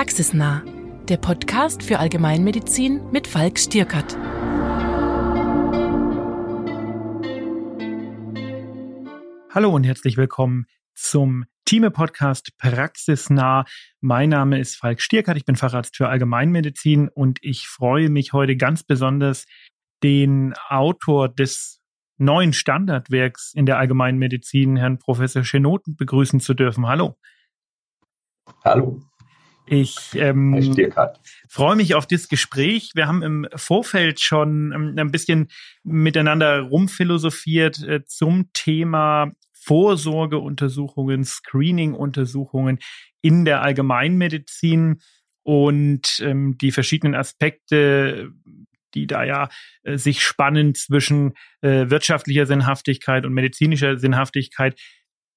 Praxisnah, der Podcast für Allgemeinmedizin mit Falk Stierkart. Hallo und herzlich willkommen zum Team-Podcast Praxisnah. Mein Name ist Falk Stierkart, ich bin Facharzt für Allgemeinmedizin und ich freue mich heute ganz besonders, den Autor des neuen Standardwerks in der Allgemeinmedizin, Herrn Professor Schenoten, begrüßen zu dürfen. Hallo. Hallo. Ich ähm, freue mich auf das Gespräch. Wir haben im Vorfeld schon ähm, ein bisschen miteinander rumphilosophiert äh, zum Thema Vorsorgeuntersuchungen, Screening-Untersuchungen in der Allgemeinmedizin und ähm, die verschiedenen Aspekte, die da ja äh, sich spannen zwischen äh, wirtschaftlicher Sinnhaftigkeit und medizinischer Sinnhaftigkeit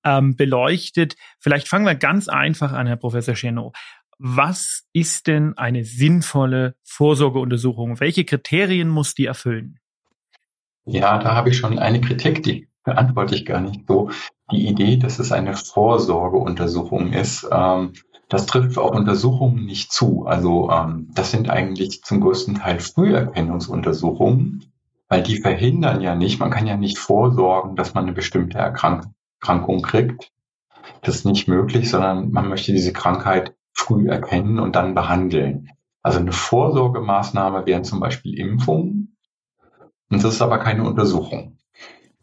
ähm, beleuchtet. Vielleicht fangen wir ganz einfach an, Herr Professor Chenot. Was ist denn eine sinnvolle Vorsorgeuntersuchung? Welche Kriterien muss die erfüllen? Ja, da habe ich schon eine Kritik, die beantworte ich gar nicht so. Die Idee, dass es eine Vorsorgeuntersuchung ist, ähm, das trifft auf Untersuchungen nicht zu. Also ähm, das sind eigentlich zum größten Teil Früherkennungsuntersuchungen, weil die verhindern ja nicht, man kann ja nicht vorsorgen, dass man eine bestimmte Erkrank Erkrankung kriegt. Das ist nicht möglich, sondern man möchte diese Krankheit früh erkennen und dann behandeln. Also eine Vorsorgemaßnahme wären zum Beispiel Impfungen. Und das ist aber keine Untersuchung.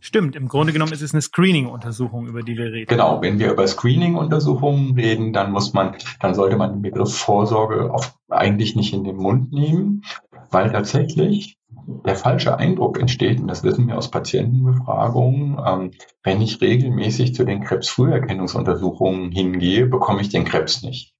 Stimmt, im Grunde genommen ist es eine Screening-Untersuchung, über die wir reden. Genau, wenn wir über Screening-Untersuchungen reden, dann muss man, dann sollte man den Begriff Vorsorge auf, eigentlich nicht in den Mund nehmen, weil tatsächlich der falsche Eindruck entsteht, und das wissen wir aus Patientenbefragungen, ähm, wenn ich regelmäßig zu den Krebsfrüherkennungsuntersuchungen hingehe, bekomme ich den Krebs nicht.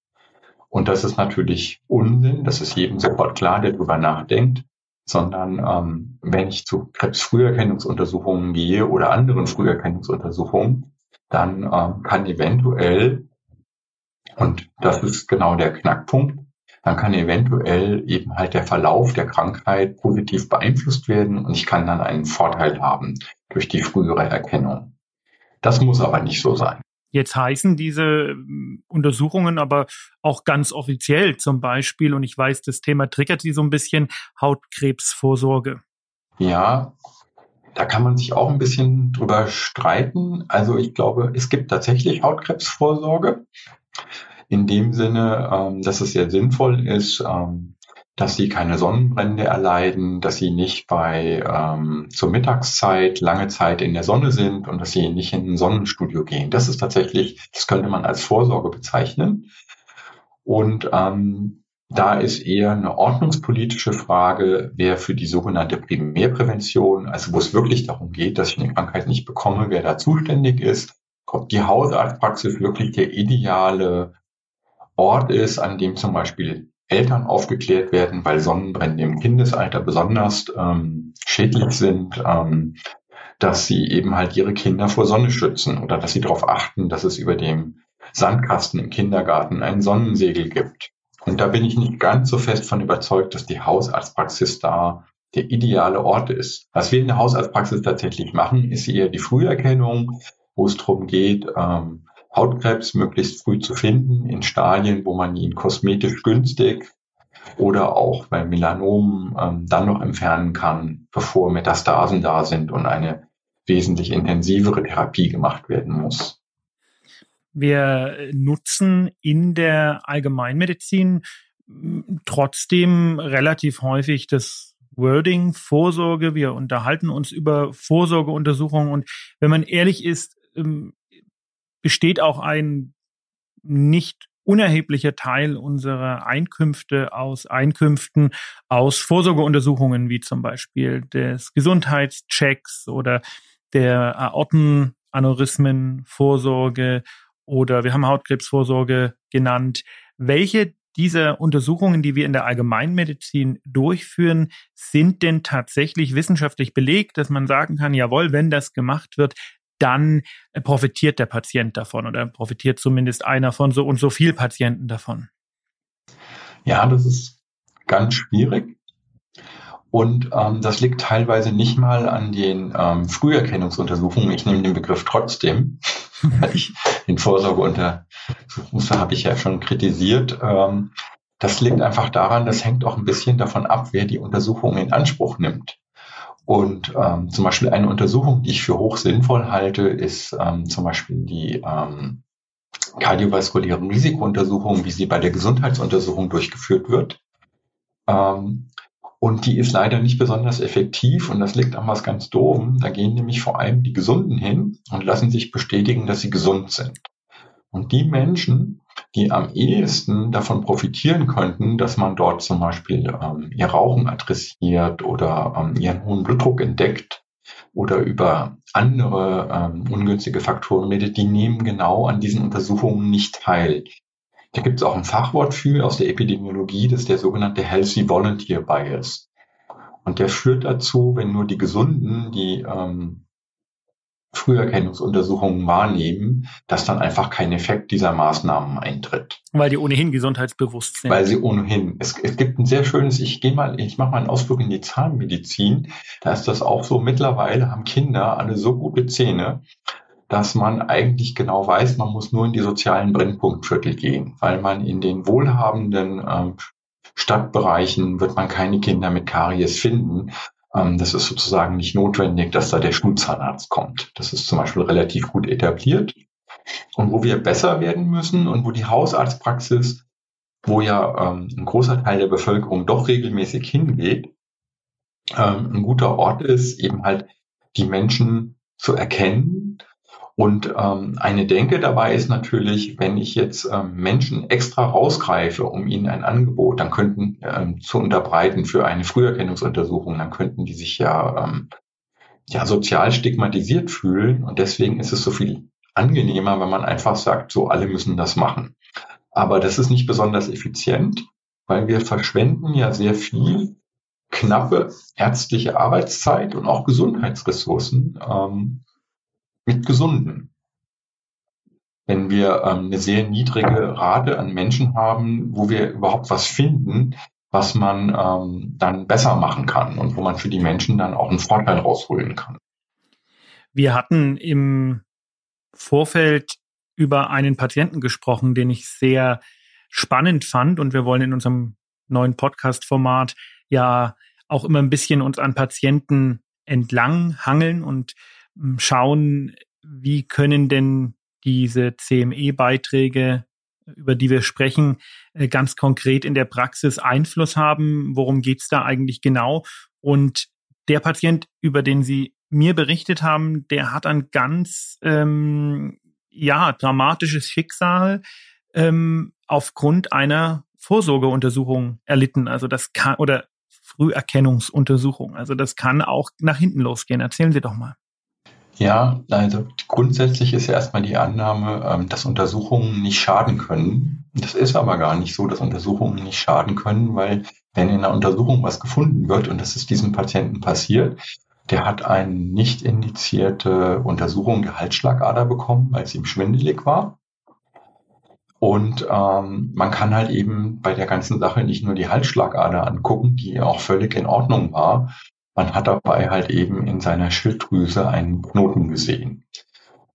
Und das ist natürlich Unsinn, das ist jedem sofort klar, der darüber nachdenkt sondern ähm, wenn ich zu Krebsfrüherkennungsuntersuchungen gehe oder anderen Früherkennungsuntersuchungen, dann ähm, kann eventuell, und das ist genau der Knackpunkt, dann kann eventuell eben halt der Verlauf der Krankheit positiv beeinflusst werden und ich kann dann einen Vorteil haben durch die frühere Erkennung. Das muss aber nicht so sein. Jetzt heißen diese ähm, Untersuchungen aber auch ganz offiziell zum Beispiel, und ich weiß, das Thema triggert Sie so ein bisschen, Hautkrebsvorsorge. Ja, da kann man sich auch ein bisschen drüber streiten. Also ich glaube, es gibt tatsächlich Hautkrebsvorsorge. In dem Sinne, ähm, dass es sehr sinnvoll ist, ähm, dass sie keine Sonnenbrände erleiden, dass sie nicht bei ähm, zur Mittagszeit lange Zeit in der Sonne sind und dass sie nicht in ein Sonnenstudio gehen. Das ist tatsächlich, das könnte man als Vorsorge bezeichnen. Und ähm, da ist eher eine ordnungspolitische Frage, wer für die sogenannte Primärprävention, also wo es wirklich darum geht, dass ich eine Krankheit nicht bekomme, wer da zuständig ist, ob die Hausarztpraxis wirklich der ideale Ort ist, an dem zum Beispiel Eltern aufgeklärt werden, weil Sonnenbrände im Kindesalter besonders ähm, schädlich sind, ähm, dass sie eben halt ihre Kinder vor Sonne schützen oder dass sie darauf achten, dass es über dem Sandkasten im Kindergarten ein Sonnensegel gibt. Und da bin ich nicht ganz so fest von überzeugt, dass die Hausarztpraxis da der ideale Ort ist. Was wir in der Hausarztpraxis tatsächlich machen, ist eher die Früherkennung, wo es darum geht, ähm, Hautkrebs möglichst früh zu finden in Stadien, wo man ihn kosmetisch günstig oder auch bei Melanomen ähm, dann noch entfernen kann, bevor Metastasen da sind und eine wesentlich intensivere Therapie gemacht werden muss. Wir nutzen in der Allgemeinmedizin trotzdem relativ häufig das Wording Vorsorge. Wir unterhalten uns über Vorsorgeuntersuchungen und wenn man ehrlich ist, ähm, besteht auch ein nicht unerheblicher Teil unserer Einkünfte aus Einkünften aus Vorsorgeuntersuchungen, wie zum Beispiel des Gesundheitschecks oder der Aortenaneurysmenvorsorge oder wir haben Hautkrebsvorsorge genannt. Welche dieser Untersuchungen, die wir in der Allgemeinmedizin durchführen, sind denn tatsächlich wissenschaftlich belegt, dass man sagen kann, jawohl, wenn das gemacht wird, dann profitiert der Patient davon oder profitiert zumindest einer von so und so viel Patienten davon? Ja, das ist ganz schwierig. Und ähm, das liegt teilweise nicht mal an den ähm, Früherkennungsuntersuchungen. Ich nehme den Begriff trotzdem. ich den Vorsorgeuntersuchungsmuster habe ich ja schon kritisiert. Ähm, das liegt einfach daran, das hängt auch ein bisschen davon ab, wer die Untersuchung in Anspruch nimmt. Und ähm, zum Beispiel eine Untersuchung, die ich für hoch sinnvoll halte, ist ähm, zum Beispiel die ähm, kardiovaskuläre Risikountersuchung, wie sie bei der Gesundheitsuntersuchung durchgeführt wird. Ähm, und die ist leider nicht besonders effektiv und das liegt an was ganz Doofen. Da gehen nämlich vor allem die Gesunden hin und lassen sich bestätigen, dass sie gesund sind. Und die Menschen, die am ehesten davon profitieren könnten, dass man dort zum Beispiel ähm, ihr Rauchen adressiert oder ähm, ihren hohen Blutdruck entdeckt oder über andere ähm, ungünstige Faktoren redet, die nehmen genau an diesen Untersuchungen nicht teil. Da gibt es auch ein Fachwort für aus der Epidemiologie, das ist der sogenannte Healthy Volunteer Bias. Und der führt dazu, wenn nur die Gesunden die ähm, Früherkennungsuntersuchungen wahrnehmen, dass dann einfach kein Effekt dieser Maßnahmen eintritt. Weil die ohnehin gesundheitsbewusst sind. Weil sie ohnehin. Es, es gibt ein sehr schönes, ich gehe mal, ich mache mal einen Ausflug in die Zahnmedizin. Da ist das auch so, mittlerweile haben Kinder alle so gute Zähne, dass man eigentlich genau weiß, man muss nur in die sozialen Brennpunktviertel gehen, weil man in den wohlhabenden ähm, Stadtbereichen wird man keine Kinder mit Karies finden. Ähm, das ist sozusagen nicht notwendig, dass da der Schulzahnarzt kommt. Das ist zum Beispiel relativ gut etabliert. Und wo wir besser werden müssen und wo die Hausarztpraxis, wo ja ähm, ein großer Teil der Bevölkerung doch regelmäßig hingeht, ähm, ein guter Ort ist, eben halt die Menschen zu erkennen und ähm, eine Denke dabei ist natürlich, wenn ich jetzt ähm, Menschen extra rausgreife, um ihnen ein Angebot, dann könnten ähm, zu unterbreiten für eine Früherkennungsuntersuchung, dann könnten die sich ja, ähm, ja sozial stigmatisiert fühlen. Und deswegen ist es so viel angenehmer, wenn man einfach sagt, so alle müssen das machen. Aber das ist nicht besonders effizient, weil wir verschwenden ja sehr viel knappe ärztliche Arbeitszeit und auch Gesundheitsressourcen ähm, mit Gesunden. Wenn wir ähm, eine sehr niedrige Rate an Menschen haben, wo wir überhaupt was finden, was man ähm, dann besser machen kann und wo man für die Menschen dann auch einen Vorteil rausholen kann. Wir hatten im Vorfeld über einen Patienten gesprochen, den ich sehr spannend fand und wir wollen in unserem neuen Podcast-Format ja auch immer ein bisschen uns an Patienten entlang hangeln und schauen, wie können denn diese CME-Beiträge, über die wir sprechen, äh, ganz konkret in der Praxis Einfluss haben? Worum geht's da eigentlich genau? Und der Patient, über den Sie mir berichtet haben, der hat ein ganz ähm, ja dramatisches Schicksal ähm, aufgrund einer Vorsorgeuntersuchung erlitten. Also das kann oder Früherkennungsuntersuchung. Also das kann auch nach hinten losgehen. Erzählen Sie doch mal. Ja, also grundsätzlich ist ja erstmal die Annahme, ähm, dass Untersuchungen nicht schaden können. Das ist aber gar nicht so, dass Untersuchungen nicht schaden können, weil wenn in einer Untersuchung was gefunden wird, und das ist diesem Patienten passiert, der hat eine nicht indizierte Untersuchung der Halsschlagader bekommen, weil es ihm schwindelig war. Und ähm, man kann halt eben bei der ganzen Sache nicht nur die Halsschlagader angucken, die auch völlig in Ordnung war, man hat dabei halt eben in seiner Schilddrüse einen Knoten gesehen.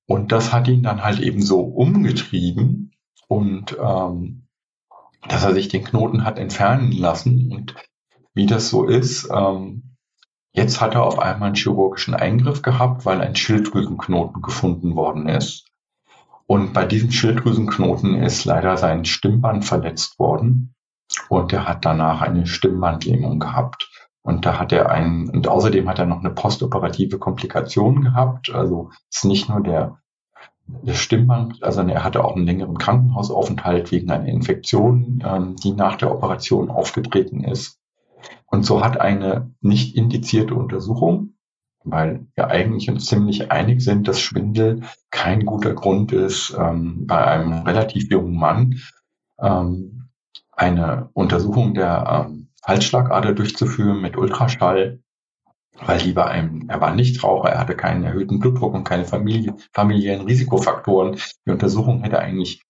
Und das hat ihn dann halt eben so umgetrieben und ähm, dass er sich den Knoten hat entfernen lassen. Und wie das so ist, ähm, jetzt hat er auf einmal einen chirurgischen Eingriff gehabt, weil ein Schilddrüsenknoten gefunden worden ist. Und bei diesem Schilddrüsenknoten ist leider sein Stimmband verletzt worden und er hat danach eine Stimmbandlähmung gehabt. Und da hat er einen, und außerdem hat er noch eine postoperative Komplikation gehabt. Also ist nicht nur der, der Stimmband, also er hatte auch einen längeren Krankenhausaufenthalt wegen einer Infektion, ähm, die nach der Operation aufgetreten ist. Und so hat eine nicht indizierte Untersuchung, weil wir eigentlich uns ziemlich einig sind, dass Schwindel kein guter Grund ist, ähm, bei einem relativ jungen Mann ähm, eine Untersuchung der ähm, Halsschlagader durchzuführen mit Ultraschall, weil die bei einem, er war Nichtraucher, er hatte keinen erhöhten Blutdruck und keine Familie, familiären Risikofaktoren. Die Untersuchung hätte eigentlich,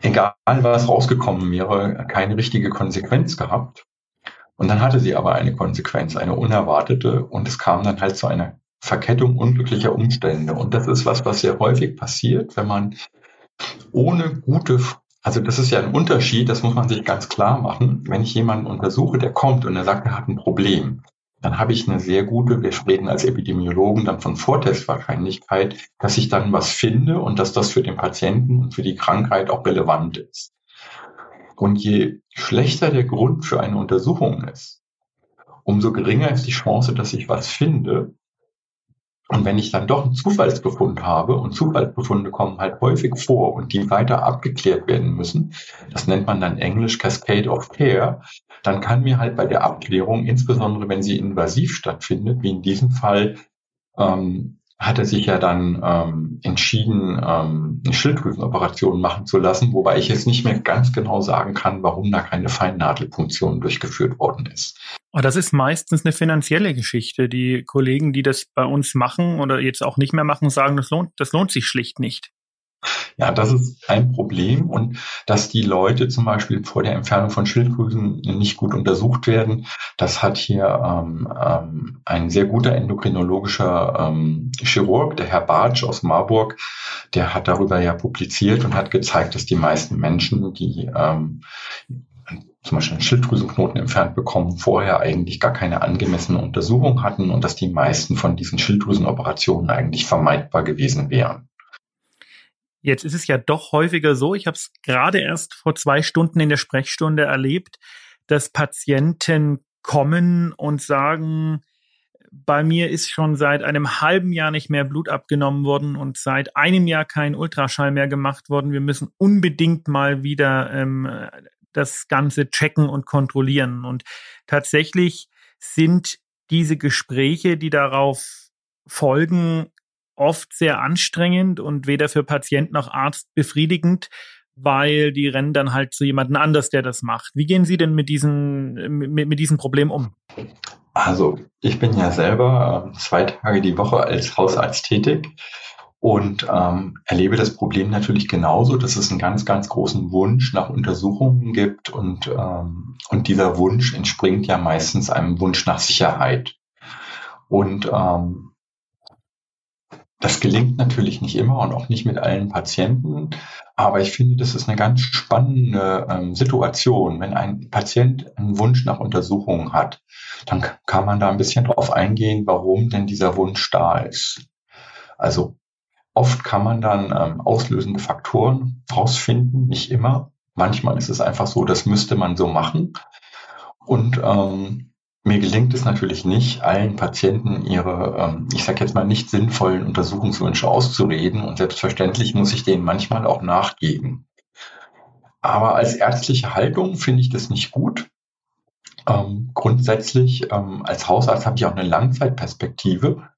egal was rausgekommen wäre, keine richtige Konsequenz gehabt. Und dann hatte sie aber eine Konsequenz, eine unerwartete, und es kam dann halt zu einer Verkettung unglücklicher Umstände. Und das ist was, was sehr häufig passiert, wenn man ohne gute, also das ist ja ein Unterschied, das muss man sich ganz klar machen. Wenn ich jemanden untersuche, der kommt und er sagt, er hat ein Problem, dann habe ich eine sehr gute, wir reden als Epidemiologen dann von Vortestwahrscheinlichkeit, dass ich dann was finde und dass das für den Patienten und für die Krankheit auch relevant ist. Und je schlechter der Grund für eine Untersuchung ist, umso geringer ist die Chance, dass ich was finde. Und wenn ich dann doch einen Zufallsbefund habe, und Zufallsbefunde kommen halt häufig vor und die weiter abgeklärt werden müssen, das nennt man dann Englisch Cascade of Care, dann kann mir halt bei der Abklärung, insbesondere wenn sie invasiv stattfindet, wie in diesem Fall, ähm, hat er sich ja dann ähm, entschieden, ähm, eine Schilddrüsenoperation machen zu lassen, wobei ich jetzt nicht mehr ganz genau sagen kann, warum da keine Feinnadelpunktion durchgeführt worden ist. Oh, das ist meistens eine finanzielle Geschichte. Die Kollegen, die das bei uns machen oder jetzt auch nicht mehr machen, sagen, das lohnt, das lohnt sich schlicht nicht. Ja, das ist ein Problem und dass die Leute zum Beispiel vor der Entfernung von Schilddrüsen nicht gut untersucht werden, das hat hier ähm, ähm, ein sehr guter endokrinologischer ähm, Chirurg, der Herr Bartsch aus Marburg, der hat darüber ja publiziert und hat gezeigt, dass die meisten Menschen, die ähm, zum Beispiel einen Schilddrüsenknoten entfernt bekommen, vorher eigentlich gar keine angemessene Untersuchung hatten und dass die meisten von diesen Schilddrüsenoperationen eigentlich vermeidbar gewesen wären. Jetzt ist es ja doch häufiger so, ich habe es gerade erst vor zwei Stunden in der Sprechstunde erlebt, dass Patienten kommen und sagen, bei mir ist schon seit einem halben Jahr nicht mehr Blut abgenommen worden und seit einem Jahr kein Ultraschall mehr gemacht worden. Wir müssen unbedingt mal wieder ähm, das Ganze checken und kontrollieren. Und tatsächlich sind diese Gespräche, die darauf folgen, oft sehr anstrengend und weder für Patient noch Arzt befriedigend, weil die rennen dann halt zu jemandem anders, der das macht. Wie gehen Sie denn mit diesem, mit, mit diesem Problem um? Also ich bin ja selber äh, zwei Tage die Woche als Hausarzt tätig und ähm, erlebe das Problem natürlich genauso, dass es einen ganz, ganz großen Wunsch nach Untersuchungen gibt und, ähm, und dieser Wunsch entspringt ja meistens einem Wunsch nach Sicherheit. Und ähm, das gelingt natürlich nicht immer und auch nicht mit allen Patienten, aber ich finde, das ist eine ganz spannende ähm, Situation. Wenn ein Patient einen Wunsch nach Untersuchungen hat, dann kann man da ein bisschen drauf eingehen, warum denn dieser Wunsch da ist. Also oft kann man dann ähm, auslösende Faktoren rausfinden, nicht immer. Manchmal ist es einfach so, das müsste man so machen. Und ähm, mir gelingt es natürlich nicht, allen Patienten ihre, ähm, ich sage jetzt mal, nicht sinnvollen Untersuchungswünsche auszureden und selbstverständlich muss ich denen manchmal auch nachgeben. Aber als ärztliche Haltung finde ich das nicht gut. Ähm, grundsätzlich ähm, als Hausarzt habe ich auch eine Langzeitperspektive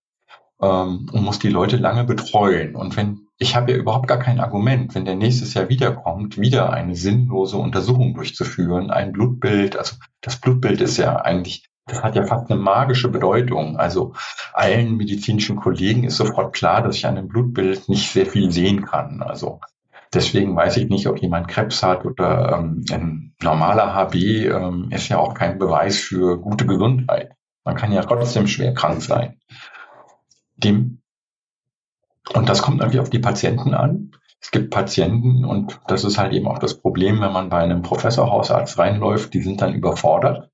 und muss die Leute lange betreuen. Und wenn ich habe ja überhaupt gar kein Argument, wenn der nächstes Jahr wiederkommt, wieder eine sinnlose Untersuchung durchzuführen, ein Blutbild, also das Blutbild ist ja eigentlich das hat ja fast eine magische Bedeutung. Also allen medizinischen Kollegen ist sofort klar, dass ich an einem Blutbild nicht sehr viel sehen kann. Also deswegen weiß ich nicht, ob jemand Krebs hat oder ähm, ein normaler HB ähm, ist ja auch kein Beweis für gute Gesundheit. Man kann ja trotzdem schwer krank sein. Dem und das kommt natürlich auf die Patienten an. Es gibt Patienten und das ist halt eben auch das Problem, wenn man bei einem Professorhausarzt reinläuft, die sind dann überfordert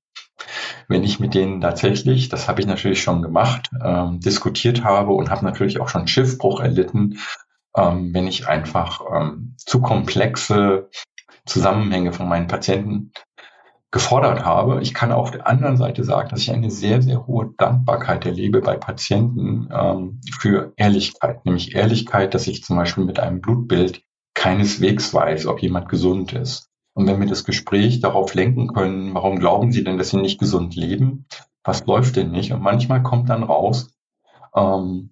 wenn ich mit denen tatsächlich, das habe ich natürlich schon gemacht, ähm, diskutiert habe und habe natürlich auch schon Schiffbruch erlitten, ähm, wenn ich einfach ähm, zu komplexe Zusammenhänge von meinen Patienten gefordert habe. Ich kann auf der anderen Seite sagen, dass ich eine sehr, sehr hohe Dankbarkeit erlebe bei Patienten ähm, für Ehrlichkeit, nämlich Ehrlichkeit, dass ich zum Beispiel mit einem Blutbild keineswegs weiß, ob jemand gesund ist. Und wenn wir das Gespräch darauf lenken können, warum glauben Sie denn, dass Sie nicht gesund leben? Was läuft denn nicht? Und manchmal kommt dann raus, ähm,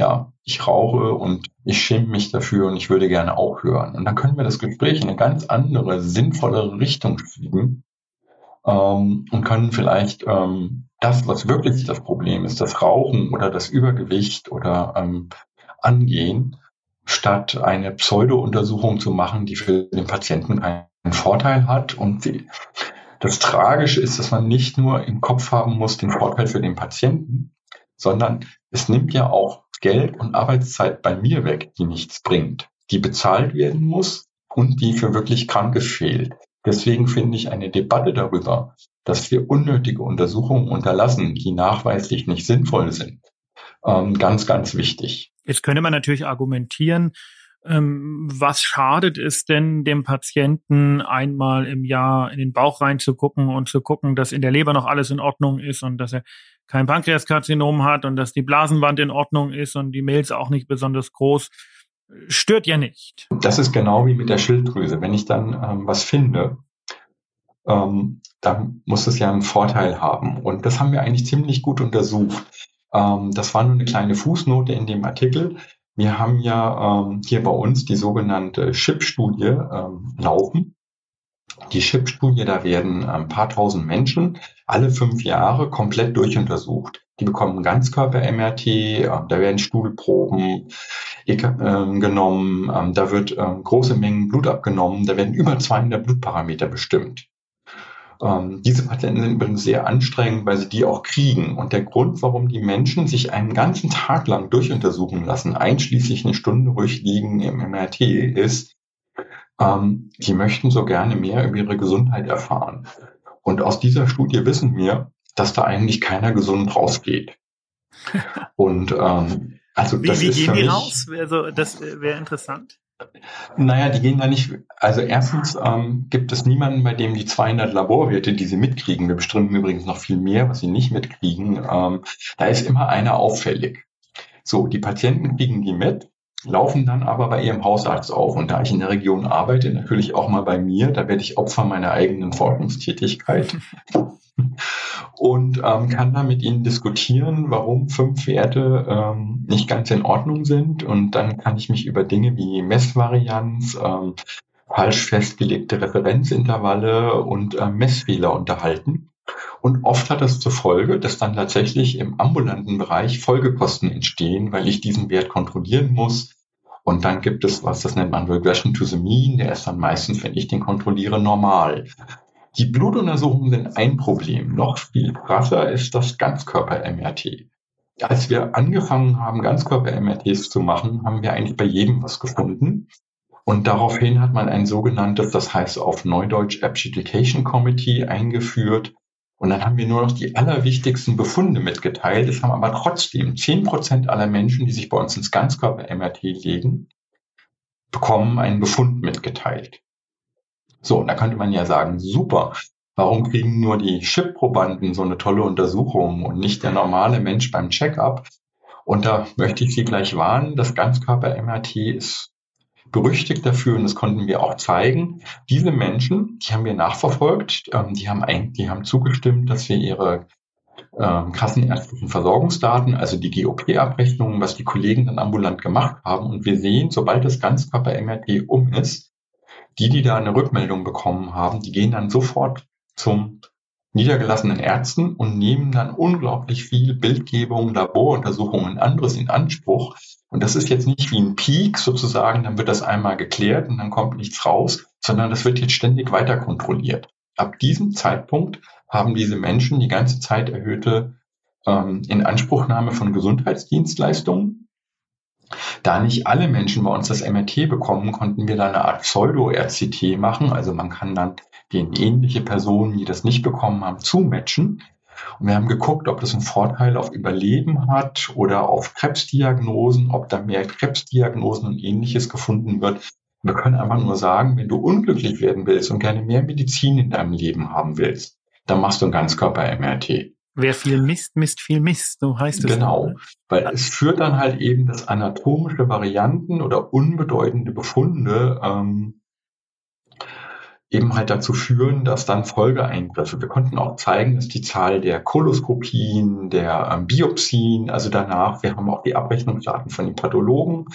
ja, ich rauche und ich schäme mich dafür und ich würde gerne aufhören. Und dann können wir das Gespräch in eine ganz andere, sinnvollere Richtung schieben ähm, und können vielleicht ähm, das, was wirklich das Problem ist, das Rauchen oder das Übergewicht oder ähm, angehen, statt eine Pseudo-Untersuchung zu machen, die für den Patienten einen Vorteil hat. Und das Tragische ist, dass man nicht nur im Kopf haben muss den Vorteil für den Patienten, sondern es nimmt ja auch Geld und Arbeitszeit bei mir weg, die nichts bringt, die bezahlt werden muss und die für wirklich Kranke fehlt. Deswegen finde ich eine Debatte darüber, dass wir unnötige Untersuchungen unterlassen, die nachweislich nicht sinnvoll sind, ähm, ganz, ganz wichtig. Jetzt könnte man natürlich argumentieren, ähm, was schadet es denn dem Patienten einmal im Jahr in den Bauch reinzugucken und zu gucken, dass in der Leber noch alles in Ordnung ist und dass er kein Pankreaskarzinom hat und dass die Blasenwand in Ordnung ist und die Milz auch nicht besonders groß. Stört ja nicht. Das ist genau wie mit der Schilddrüse. Wenn ich dann ähm, was finde, ähm, dann muss es ja einen Vorteil haben. Und das haben wir eigentlich ziemlich gut untersucht. Ähm, das war nur eine kleine Fußnote in dem Artikel. Wir haben ja ähm, hier bei uns die sogenannte CHIP-Studie ähm, laufen. Die CHIP-Studie, da werden ein paar tausend Menschen alle fünf Jahre komplett durchuntersucht. Die bekommen Ganzkörper-MRT, äh, da werden Stuhlproben äh, genommen, äh, da wird ähm, große Mengen Blut abgenommen, da werden über 200 Blutparameter bestimmt. Ähm, diese Patienten sind übrigens sehr anstrengend, weil sie die auch kriegen. Und der Grund, warum die Menschen sich einen ganzen Tag lang durchuntersuchen lassen, einschließlich eine Stunde ruhig liegen im MRT, ist, ähm, die möchten so gerne mehr über ihre Gesundheit erfahren. Und aus dieser Studie wissen wir, dass da eigentlich keiner gesund rausgeht. Und ähm, also wie, das wie ist gehen die raus? Also das wäre interessant. Naja, die gehen da nicht. Also erstens ähm, gibt es niemanden, bei dem die 200 Laborwerte, die sie mitkriegen, wir bestimmen übrigens noch viel mehr, was sie nicht mitkriegen, ähm, da ist immer einer auffällig. So, die Patienten kriegen die mit, laufen dann aber bei ihrem Hausarzt auf. Und da ich in der Region arbeite, natürlich auch mal bei mir, da werde ich Opfer meiner eigenen Forschungstätigkeit. und ähm, kann da mit ihnen diskutieren, warum fünf Werte ähm, nicht ganz in Ordnung sind. Und dann kann ich mich über Dinge wie Messvarianz, ähm, falsch festgelegte Referenzintervalle und äh, Messfehler unterhalten. Und oft hat das zur Folge, dass dann tatsächlich im ambulanten Bereich Folgekosten entstehen, weil ich diesen Wert kontrollieren muss. Und dann gibt es was, das nennt man Regression to the Mean. Der ist dann meistens, wenn ich den kontrolliere, normal. Die Blutuntersuchungen sind ein Problem. Noch viel krasser ist das Ganzkörper-MRT. Als wir angefangen haben, Ganzkörper-MRTs zu machen, haben wir eigentlich bei jedem was gefunden. Und daraufhin hat man ein sogenanntes, das heißt auf Neudeutsch Adjudication Committee eingeführt. Und dann haben wir nur noch die allerwichtigsten Befunde mitgeteilt. Es haben aber trotzdem zehn Prozent aller Menschen, die sich bei uns ins Ganzkörper-MRT legen, bekommen einen Befund mitgeteilt. So, und da könnte man ja sagen, super, warum kriegen nur die Chip-Probanden so eine tolle Untersuchung und nicht der normale Mensch beim Check-up? Und da möchte ich Sie gleich warnen, das Ganzkörper-MRT ist berüchtigt dafür und das konnten wir auch zeigen. Diese Menschen, die haben wir nachverfolgt, ähm, die haben eigentlich, die haben zugestimmt, dass wir ihre ähm, kassenärztlichen Versorgungsdaten, also die GOP-Abrechnungen, was die Kollegen dann ambulant gemacht haben. Und wir sehen, sobald das Ganzkörper-MRT um ist, die, die da eine Rückmeldung bekommen haben, die gehen dann sofort zum niedergelassenen Ärzten und nehmen dann unglaublich viel Bildgebung, Laboruntersuchungen anderes in Anspruch. Und das ist jetzt nicht wie ein Peak sozusagen, dann wird das einmal geklärt und dann kommt nichts raus, sondern das wird jetzt ständig weiter kontrolliert. Ab diesem Zeitpunkt haben diese Menschen die ganze Zeit erhöhte ähm, Inanspruchnahme von Gesundheitsdienstleistungen da nicht alle Menschen bei uns das MRT bekommen, konnten wir da eine Art Pseudo-RCT machen. Also man kann dann den ähnliche Personen, die das nicht bekommen haben, zumatchen. Und wir haben geguckt, ob das einen Vorteil auf Überleben hat oder auf Krebsdiagnosen, ob da mehr Krebsdiagnosen und ähnliches gefunden wird. Wir können einfach nur sagen, wenn du unglücklich werden willst und gerne mehr Medizin in deinem Leben haben willst, dann machst du ein Ganzkörper-MRT. Wer viel misst, misst viel Mist, so heißt es. Genau, weil es führt dann halt eben, dass anatomische Varianten oder unbedeutende Befunde ähm, eben halt dazu führen, dass dann Folgeeingriffe. Wir konnten auch zeigen, dass die Zahl der Koloskopien, der ähm, Biopsien, also danach, wir haben auch die Abrechnungsdaten von den Pathologen,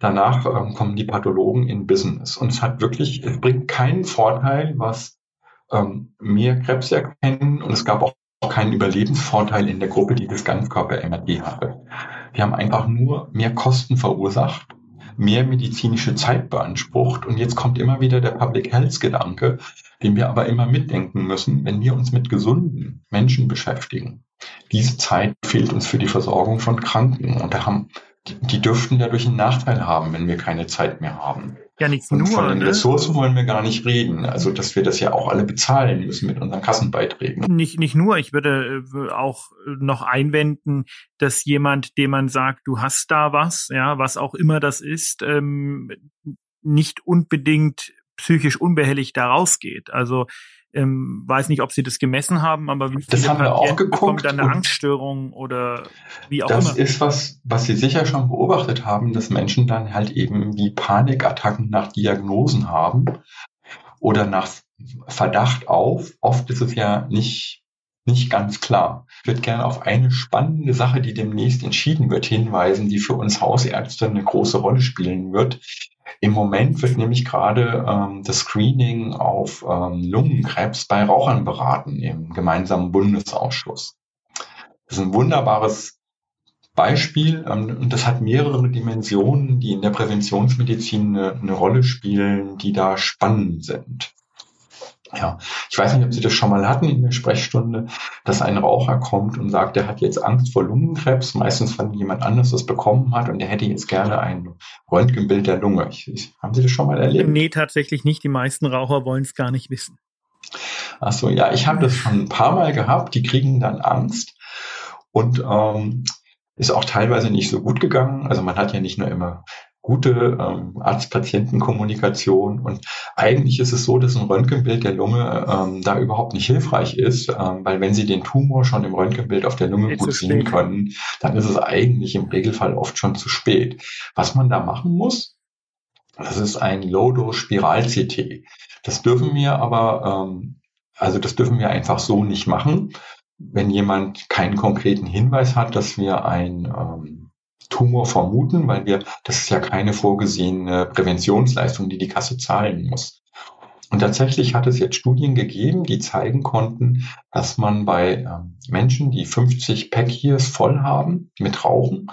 danach ähm, kommen die Pathologen in Business. Und es hat wirklich, es bringt keinen Vorteil, was ähm, mehr Krebs erkennen und es gab auch auch keinen Überlebensvorteil in der Gruppe, die das Ganzkörper-MRT hatte. Wir haben einfach nur mehr Kosten verursacht, mehr medizinische Zeit beansprucht. Und jetzt kommt immer wieder der Public Health Gedanke, den wir aber immer mitdenken müssen, wenn wir uns mit gesunden Menschen beschäftigen. Diese Zeit fehlt uns für die Versorgung von Kranken. Und da haben, die, die dürften dadurch einen Nachteil haben, wenn wir keine Zeit mehr haben. Ja, nicht nur. Und von den ne? Ressourcen wollen wir gar nicht reden. Also, dass wir das ja auch alle bezahlen müssen mit unseren Kassenbeiträgen. Nicht, nicht nur. Ich würde äh, auch noch einwenden, dass jemand, dem man sagt, du hast da was, ja, was auch immer das ist, ähm, nicht unbedingt psychisch unbehelligt da rausgeht. Also ähm, weiß nicht, ob sie das gemessen haben, aber wie das haben wir auch geguckt. Dann eine Angststörung oder wie auch das immer. Das ist was, was sie sicher schon beobachtet haben, dass Menschen dann halt eben wie Panikattacken nach Diagnosen haben oder nach Verdacht auf. Oft ist es ja nicht nicht ganz klar. Ich würde gerne auf eine spannende Sache, die demnächst entschieden wird, hinweisen, die für uns Hausärzte eine große Rolle spielen wird. Im Moment wird nämlich gerade ähm, das Screening auf ähm, Lungenkrebs bei Rauchern beraten im gemeinsamen Bundesausschuss. Das ist ein wunderbares Beispiel ähm, und das hat mehrere Dimensionen, die in der Präventionsmedizin eine, eine Rolle spielen, die da spannend sind. Ja, ich weiß nicht, ob Sie das schon mal hatten in der Sprechstunde, dass ein Raucher kommt und sagt, er hat jetzt Angst vor Lungenkrebs, meistens wenn jemand anderes das bekommen hat und er hätte jetzt gerne ein Röntgenbild der Lunge. Ich, ich, haben Sie das schon mal erlebt? Nee, tatsächlich nicht. Die meisten Raucher wollen es gar nicht wissen. Ach so, ja, ich habe das schon ein paar Mal gehabt. Die kriegen dann Angst und ähm, ist auch teilweise nicht so gut gegangen. Also man hat ja nicht nur immer gute ähm, Arzt-Patienten-Kommunikation. Und eigentlich ist es so, dass ein Röntgenbild der Lunge ähm, da überhaupt nicht hilfreich ist, ähm, weil wenn Sie den Tumor schon im Röntgenbild auf der Lunge Jetzt gut sehen können, dann ist es eigentlich im Regelfall oft schon zu spät. Was man da machen muss, das ist ein Low-Dose-Spiral-CT. Das dürfen wir aber, ähm, also das dürfen wir einfach so nicht machen, wenn jemand keinen konkreten Hinweis hat, dass wir ein ähm, Tumor vermuten, weil wir, das ist ja keine vorgesehene Präventionsleistung, die die Kasse zahlen muss. Und tatsächlich hat es jetzt Studien gegeben, die zeigen konnten, dass man bei ähm, Menschen, die 50 Pack-Years voll haben mit Rauchen,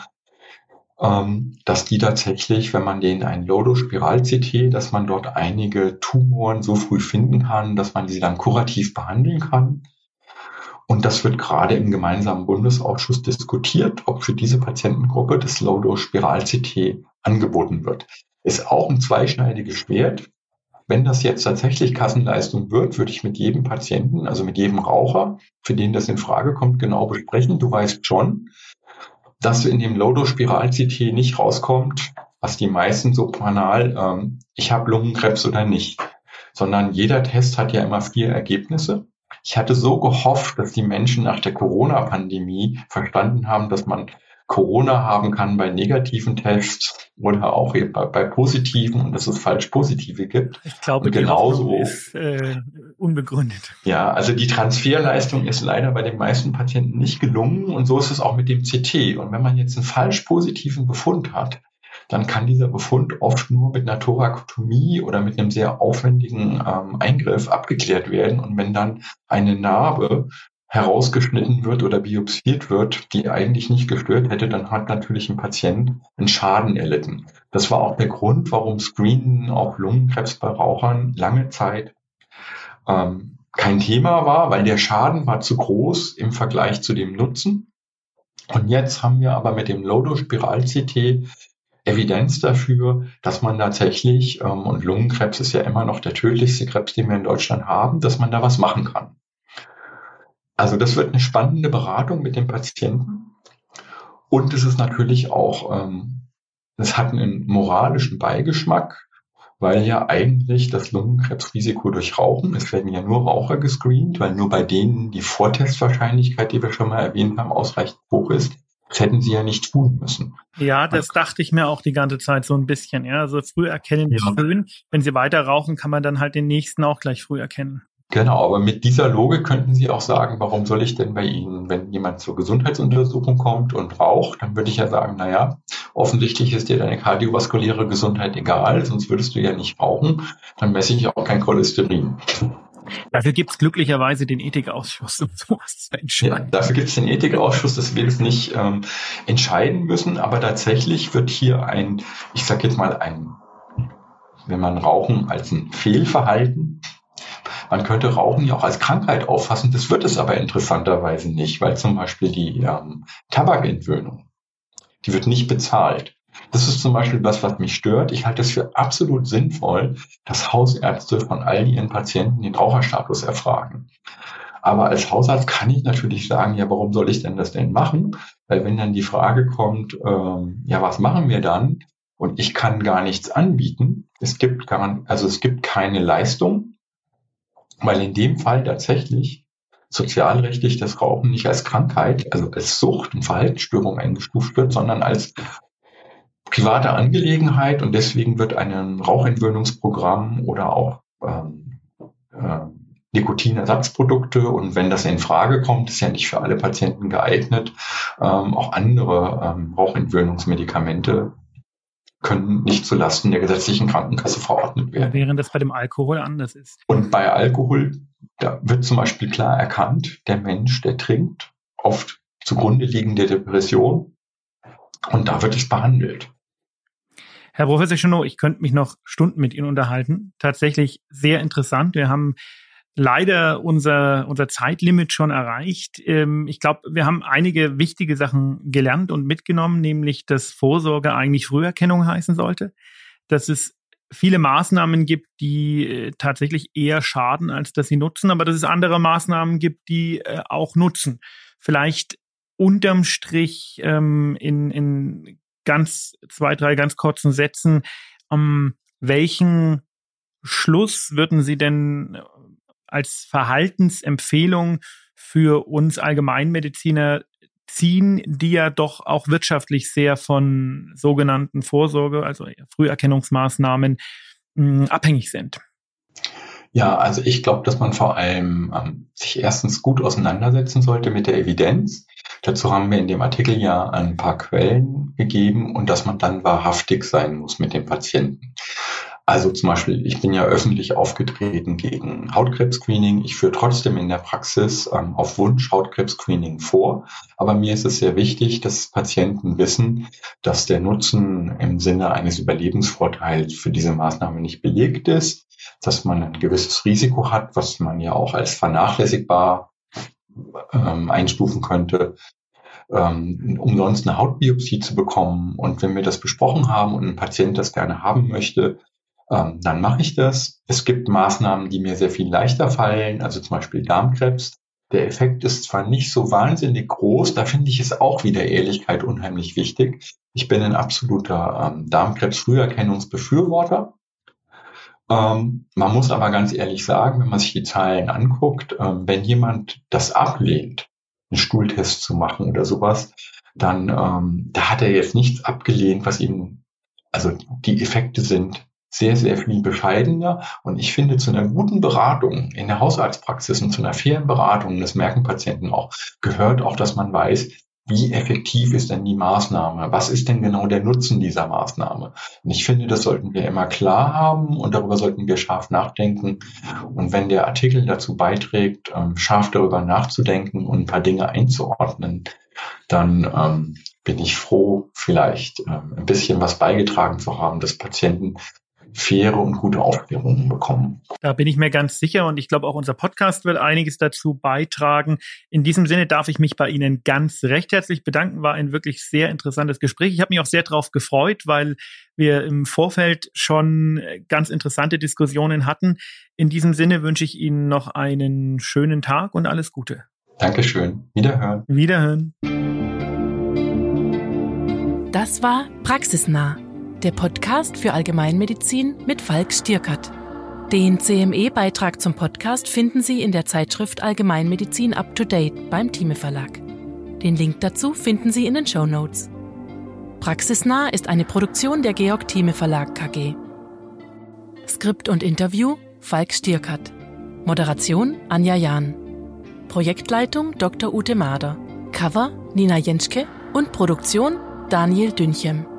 ähm, dass die tatsächlich, wenn man denen ein Lodo-Spiral-CT, dass man dort einige Tumoren so früh finden kann, dass man sie dann kurativ behandeln kann. Und das wird gerade im gemeinsamen Bundesausschuss diskutiert, ob für diese Patientengruppe das Low-Dose-Spiral-CT angeboten wird. Ist auch ein zweischneidiges Schwert. Wenn das jetzt tatsächlich Kassenleistung wird, würde ich mit jedem Patienten, also mit jedem Raucher, für den das in Frage kommt, genau besprechen. Du weißt schon, dass in dem Low-Dose-Spiral-CT nicht rauskommt, was die meisten so banal, ähm, ich habe Lungenkrebs oder nicht, sondern jeder Test hat ja immer vier Ergebnisse. Ich hatte so gehofft, dass die Menschen nach der Corona-Pandemie verstanden haben, dass man Corona haben kann bei negativen Tests oder auch bei, bei positiven und dass es falsch positive gibt. Ich glaube, und genauso ist äh, unbegründet. Ja, also die Transferleistung ist leider bei den meisten Patienten nicht gelungen und so ist es auch mit dem CT. Und wenn man jetzt einen falsch positiven Befund hat, dann kann dieser Befund oft nur mit einer Thorakotomie oder mit einem sehr aufwendigen ähm, Eingriff abgeklärt werden. Und wenn dann eine Narbe herausgeschnitten wird oder biopsiert wird, die eigentlich nicht gestört hätte, dann hat natürlich ein Patient einen Schaden erlitten. Das war auch der Grund, warum Screenen auf Lungenkrebs bei Rauchern lange Zeit ähm, kein Thema war, weil der Schaden war zu groß im Vergleich zu dem Nutzen. Und jetzt haben wir aber mit dem Lodo-Spiral-CT Evidenz dafür, dass man tatsächlich, ähm, und Lungenkrebs ist ja immer noch der tödlichste Krebs, den wir in Deutschland haben, dass man da was machen kann. Also das wird eine spannende Beratung mit dem Patienten. Und es ist natürlich auch, ähm, es hat einen moralischen Beigeschmack, weil ja eigentlich das Lungenkrebsrisiko durch Rauchen, es werden ja nur Raucher gescreent, weil nur bei denen die Vortestwahrscheinlichkeit, die wir schon mal erwähnt haben, ausreichend hoch ist. Das hätten sie ja nicht tun müssen. Ja, das dachte ich mir auch die ganze Zeit so ein bisschen. Ja, also früh erkennen ist ja. schön. Wenn sie weiter rauchen, kann man dann halt den nächsten auch gleich früh erkennen. Genau, aber mit dieser Logik könnten Sie auch sagen, warum soll ich denn bei Ihnen, wenn jemand zur Gesundheitsuntersuchung kommt und raucht, dann würde ich ja sagen, naja, offensichtlich ist dir deine kardiovaskuläre Gesundheit egal, sonst würdest du ja nicht rauchen, dann messe ich auch kein Cholesterin. Dafür gibt es glücklicherweise den Ethikausschuss, um sowas zu entscheiden. Ja, dafür gibt es den Ethikausschuss, dass wir es nicht ähm, entscheiden müssen, aber tatsächlich wird hier ein, ich sage jetzt mal ein, wenn man Rauchen als ein Fehlverhalten man könnte Rauchen ja auch als Krankheit auffassen, das wird es aber interessanterweise nicht, weil zum Beispiel die ähm, Tabakentwöhnung, die wird nicht bezahlt. Das ist zum Beispiel was, was mich stört. Ich halte es für absolut sinnvoll, dass Hausärzte von all ihren Patienten den Raucherstatus erfragen. Aber als Hausarzt kann ich natürlich sagen, ja, warum soll ich denn das denn machen? Weil wenn dann die Frage kommt, ähm, ja, was machen wir dann? Und ich kann gar nichts anbieten. Es gibt gar, also es gibt keine Leistung, weil in dem Fall tatsächlich sozialrechtlich das Rauchen nicht als Krankheit, also als Sucht und Verhaltensstörung eingestuft wird, sondern als private Angelegenheit und deswegen wird ein Rauchentwöhnungsprogramm oder auch ähm, äh, Nikotinersatzprodukte und wenn das in Frage kommt, ist ja nicht für alle Patienten geeignet, ähm, auch andere ähm, Rauchentwöhnungsmedikamente können nicht zulasten der gesetzlichen Krankenkasse verordnet werden. Während das bei dem Alkohol anders ist. Und bei Alkohol, da wird zum Beispiel klar erkannt, der Mensch, der trinkt, oft zugrunde liegende Depression. Und da wird es behandelt. Herr Professor Schonow, ich könnte mich noch Stunden mit Ihnen unterhalten. Tatsächlich sehr interessant. Wir haben leider unser, unser Zeitlimit schon erreicht. Ähm, ich glaube, wir haben einige wichtige Sachen gelernt und mitgenommen, nämlich, dass Vorsorge eigentlich Früherkennung heißen sollte, dass es viele Maßnahmen gibt, die äh, tatsächlich eher schaden, als dass sie nutzen, aber dass es andere Maßnahmen gibt, die äh, auch nutzen. Vielleicht unterm Strich ähm, in, in ganz zwei, drei ganz kurzen Sätzen, ähm, welchen Schluss würden Sie denn als Verhaltensempfehlung für uns Allgemeinmediziner ziehen, die ja doch auch wirtschaftlich sehr von sogenannten Vorsorge, also Früherkennungsmaßnahmen mh, abhängig sind? Ja, also ich glaube, dass man vor allem ähm, sich erstens gut auseinandersetzen sollte mit der Evidenz. Dazu haben wir in dem Artikel ja ein paar Quellen gegeben und dass man dann wahrhaftig sein muss mit dem Patienten. Also zum Beispiel, ich bin ja öffentlich aufgetreten gegen Hautkrebs-Screening. Ich führe trotzdem in der Praxis ähm, auf Wunsch Hautkrebs-Screening vor. Aber mir ist es sehr wichtig, dass Patienten wissen, dass der Nutzen im Sinne eines Überlebensvorteils für diese Maßnahme nicht belegt ist, dass man ein gewisses Risiko hat, was man ja auch als vernachlässigbar ähm, einstufen könnte, ähm, umsonst eine Hautbiopsie zu bekommen. Und wenn wir das besprochen haben und ein Patient das gerne haben möchte, ähm, dann mache ich das. Es gibt Maßnahmen, die mir sehr viel leichter fallen, also zum Beispiel Darmkrebs. Der Effekt ist zwar nicht so wahnsinnig groß, da finde ich es auch wieder Ehrlichkeit unheimlich wichtig. Ich bin ein absoluter ähm, Darmkrebs-Früherkennungsbefürworter. Ähm, man muss aber ganz ehrlich sagen, wenn man sich die Zahlen anguckt, ähm, wenn jemand das ablehnt, einen Stuhltest zu machen oder sowas, dann ähm, da hat er jetzt nichts abgelehnt, was ihm, also die Effekte sind sehr, sehr viel bescheidener. Und ich finde, zu einer guten Beratung in der Hausarztpraxis und zu einer fairen Beratung, das merken Patienten auch, gehört auch, dass man weiß, wie effektiv ist denn die Maßnahme? Was ist denn genau der Nutzen dieser Maßnahme? Und ich finde, das sollten wir immer klar haben und darüber sollten wir scharf nachdenken. Und wenn der Artikel dazu beiträgt, ähm, scharf darüber nachzudenken und ein paar Dinge einzuordnen, dann ähm, bin ich froh, vielleicht ähm, ein bisschen was beigetragen zu haben, dass Patienten faire und gute Aufklärung bekommen. Da bin ich mir ganz sicher und ich glaube auch unser Podcast wird einiges dazu beitragen. In diesem Sinne darf ich mich bei Ihnen ganz recht herzlich bedanken. War ein wirklich sehr interessantes Gespräch. Ich habe mich auch sehr darauf gefreut, weil wir im Vorfeld schon ganz interessante Diskussionen hatten. In diesem Sinne wünsche ich Ihnen noch einen schönen Tag und alles Gute. Dankeschön. Wiederhören. Wiederhören. Das war Praxisnah der Podcast für Allgemeinmedizin mit Falk Stierkert. Den CME-Beitrag zum Podcast finden Sie in der Zeitschrift Allgemeinmedizin Up to Date beim Thieme Verlag. Den Link dazu finden Sie in den Show Notes. Praxisnah ist eine Produktion der Georg Thieme Verlag KG. Skript und Interview Falk Stierkert. Moderation Anja Jahn. Projektleitung Dr. Ute Mader. Cover Nina Jenschke und Produktion Daniel Dünchem.